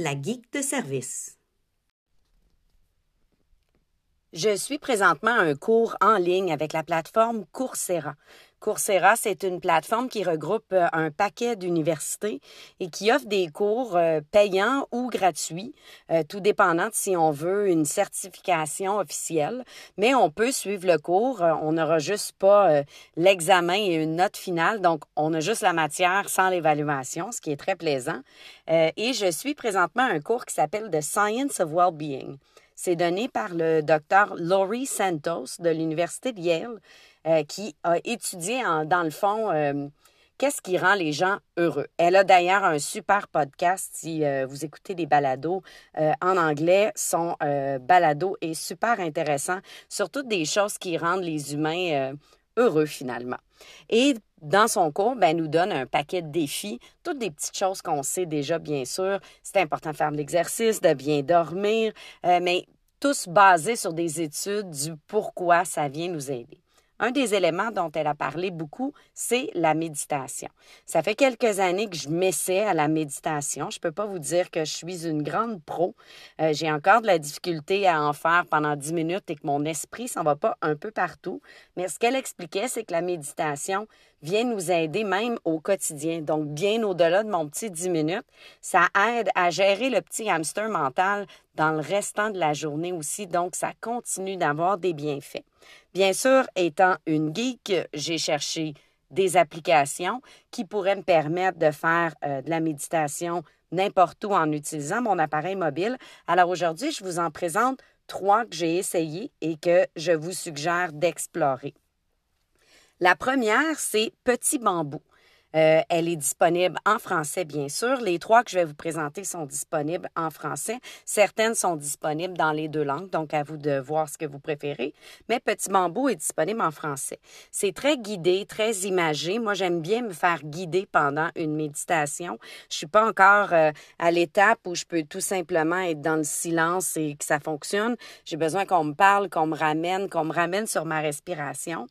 La geek de service. Je suis présentement à un cours en ligne avec la plateforme Coursera. Coursera, c'est une plateforme qui regroupe euh, un paquet d'universités et qui offre des cours euh, payants ou gratuits, euh, tout dépendant de si on veut une certification officielle. Mais on peut suivre le cours. On n'aura juste pas l'examen et une note finale. Donc, on a juste la matière sans l'évaluation, ce qui est très plaisant. Et je suis présentement à un cours qui s'appelle The Science of Well-being. C'est donné par le docteur Laurie Santos de l'Université de Yale, euh, qui a étudié dans le fond euh, qu'est-ce qui rend les gens heureux. Elle a d'ailleurs un super podcast si euh, vous écoutez des balados en anglais. Son balado est super intéressant, surtout des choses qui rendent les humains heureux finalement. Et dans son cours, ben, elle nous donne un paquet de défis, toutes des petites choses qu'on sait déjà, bien sûr. C'est important de faire de l'exercice, de bien dormir, mais tous basés sur des études du pourquoi ça vient nous aider. Un des éléments dont elle a parlé beaucoup, c'est la méditation. Ça fait quelques années que je m'essaie à la méditation. Je ne peux pas vous dire que je suis une grande pro. Euh, j'ai encore de la difficulté à en faire pendant dix minutes et que mon esprit s'en va pas un peu partout. Mais ce qu'elle expliquait, c'est que la méditation vient nous aider même au quotidien. Donc, bien au-delà de mon petit dix minutes, ça aide à gérer le petit hamster mental dans le restant de la journée aussi. Donc, ça continue d'avoir des bienfaits. Bien sûr, étant une geek, j'ai cherché des applications qui pourraient me permettre de faire euh, de la méditation n'importe où en utilisant mon appareil mobile. Alors aujourd'hui, je vous en présente trois que j'ai essayées et que je vous suggère d'explorer. La première, c'est Petit Bambou. Euh, elle est disponible en français, bien sûr. Les trois que je vais vous présenter sont disponibles en français. Certaines sont disponibles dans les deux langues, donc à vous de voir ce que vous préférez. Mais Petit Bambou est disponible en français. C'est très guidé, très imagé. Moi, j'aime bien me faire guider pendant une méditation. Je suis pas encore euh, à l'étape où je peux tout simplement être dans le silence et que ça fonctionne. J'ai besoin qu'on me parle, qu'on me ramène, qu'on me ramène sur ma respiration.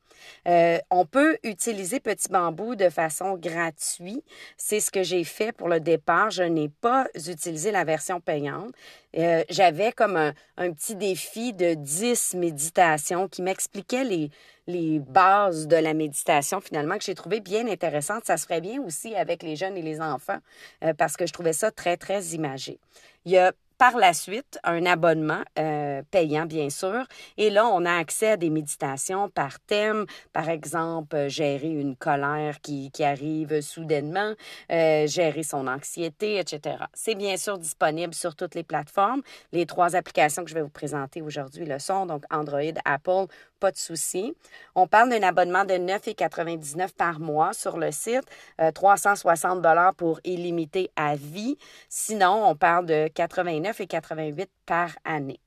Euh, on peut utiliser Petit Bambou de façon gratuit. C'est ce que j'ai fait pour le départ. Je n'ai pas utilisé la version payante. Euh, j'avais comme un, petit défi de 10 méditations qui m'expliquaient les, les bases de la méditation finalement que j'ai trouvé bien intéressante. Ça se ferait bien aussi avec les jeunes et les enfants euh, parce que je trouvais ça très, très imagé. Il y a par la suite un abonnement euh, payant, bien sûr. Et là, on a accès à des méditations par thème, par exemple, euh, gérer une colère qui, arrive soudainement, euh, gérer son anxiété, etc. C'est bien sûr disponible sur toutes les plateformes. Les trois applications que je vais vous présenter aujourd'hui le sont, donc Android, Apple, pas de souci. On parle d'un abonnement de 9,99 par mois sur le site, 360 dollars pour illimité à vie. Sinon, on parle de 89 et 88 par année.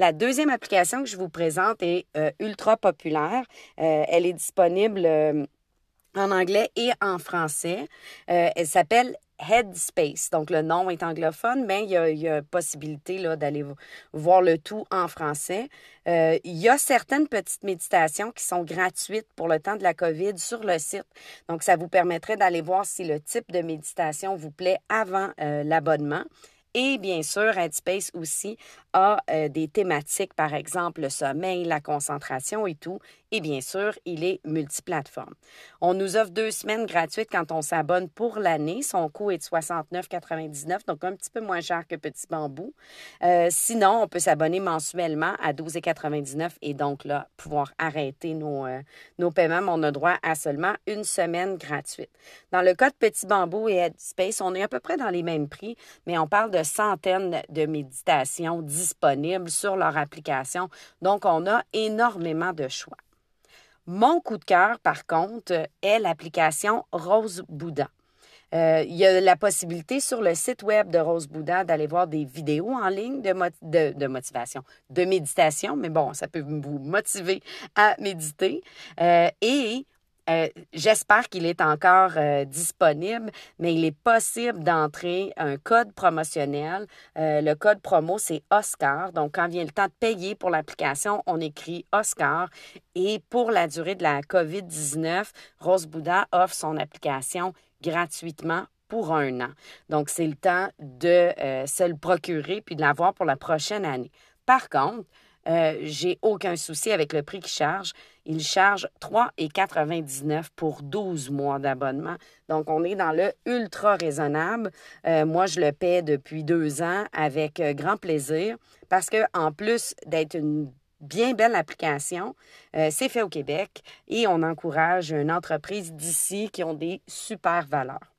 La deuxième application que je vous présente est euh, ultra populaire. Euh, elle est disponible euh, en anglais et en français. elle s'appelle Headspace. Donc, le nom est anglophone, mais il y a, il possibilité d'aller voir le tout en français. il y a certaines petites méditations qui sont gratuites pour le temps de la COVID sur le site. Donc, ça vous permettrait d'aller voir si le type de méditation vous plaît avant l'abonnement. Et bien sûr, Headspace aussi a euh, des thématiques, par exemple le sommeil, la concentration et tout. Et bien sûr, il est multiplateforme. On nous offre deux semaines gratuites quand on s'abonne pour l'année. Son coût est de 69,99, donc un petit peu moins cher que Petit Bambou. Euh, sinon, on peut s'abonner mensuellement à 12,99 et donc là, pouvoir arrêter nos, euh, nos paiements. Mais on a droit à seulement une semaine gratuite. Dans le cas de Petit Bambou et Headspace, on est à peu près dans les mêmes prix, mais on parle de centaines de méditations disponibles sur leur application. Donc, on a énormément de choix. Mon coup de cœur, par contre, est l'application Rose Bouddha. Euh, il y a la possibilité sur le site web de Rose Bouddha d'aller voir des vidéos en ligne de, motivation, de méditation, mais bon, ça peut vous motiver à méditer. Euh, euh, j'espère qu'il est encore euh, disponible, mais il est possible d'entrer un code promotionnel. Euh, le code promo, c'est Oscar. Donc, quand vient le temps de payer pour l'application, on écrit Oscar. Et pour la durée de la COVID-19, Rose Bouddha offre son application gratuitement pour un an. Donc, c'est le temps de se le procurer puis de l'avoir pour la prochaine année. Par contre, euh, j'ai aucun souci avec le prix qu'il charge. Il charge 3,99 pour 12 mois d'abonnement. Donc, on est dans le ultra raisonnable. Euh, moi, je le paie depuis deux ans avec euh, grand plaisir parce que, en plus d'être une bien belle application. c'est fait au Québec et on encourage une entreprise d'ici qui ont des super valeurs.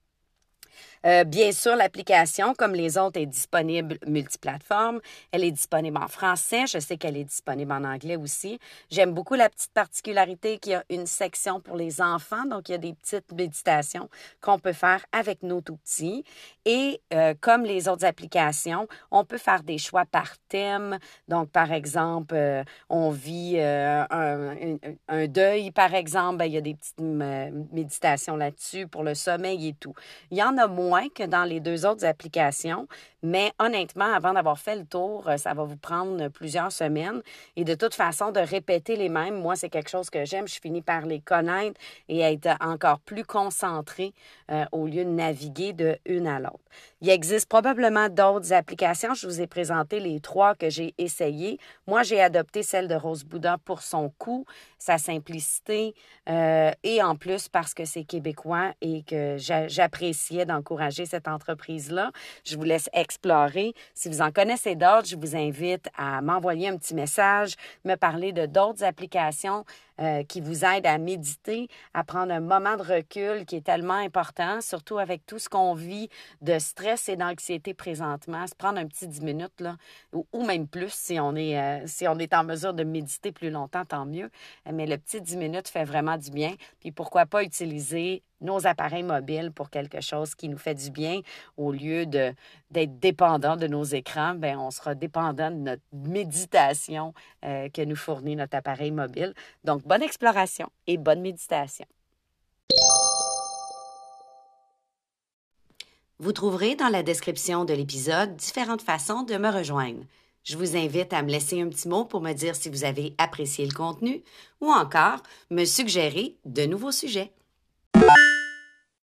Euh, bien sûr, l'application, comme les autres, est disponible multiplateforme. Elle est disponible en français. Je sais qu'elle est disponible en anglais aussi. J'aime beaucoup la petite particularité qu'il y a une section pour les enfants. Donc, il y a des petites méditations qu'on peut faire avec nos tout petits. Et euh, comme les autres applications, on peut faire des choix par thème. Donc, par exemple, euh, on vit un, deuil, par exemple, ben, il y a des petites méditations là-dessus pour le sommeil et tout. Il y en a moins moins que dans les deux autres applications, mais honnêtement, avant d'avoir fait le tour, euh, ça va vous prendre plusieurs semaines. Et de toute façon, de répéter les mêmes, moi, c'est quelque chose que j'aime. Je finis par les connaître et être encore plus concentré euh, au lieu de naviguer de une à l'autre. Il existe probablement d'autres applications. Je vous ai présenté les trois que j'ai essayées. Moi, j'ai adopté celle de Rose Bouddha pour son coût, sa simplicité euh, et en plus parce que c'est québécois et que j'appréciais d'encourager cette entreprise-là. Je vous laisse explorer. Si vous en connaissez d'autres, je vous invite à m'envoyer un petit message, me parler de d'autres applications euh, qui vous aident à méditer, à prendre un moment de recul qui est tellement important, surtout avec tout ce qu'on vit de stress et d'anxiété présentement. Se prendre un petit 10 minutes, là, ou, même plus si on, est, euh, si on est en mesure de méditer plus longtemps, tant mieux. Mais le petit 10 minutes fait vraiment du bien. Puis pourquoi pas utiliser nos appareils mobiles pour quelque chose qui nous fait du bien au lieu d'être dépendant de nos écrans, ben on sera dépendant de notre méditation euh, que nous fournit notre appareil mobile. Donc bonne exploration et bonne méditation. Vous trouverez dans la description de l'épisode différentes façons de me rejoindre. Je vous invite à me laisser un petit mot pour me dire si vous avez apprécié le contenu ou encore me suggérer de nouveaux sujets.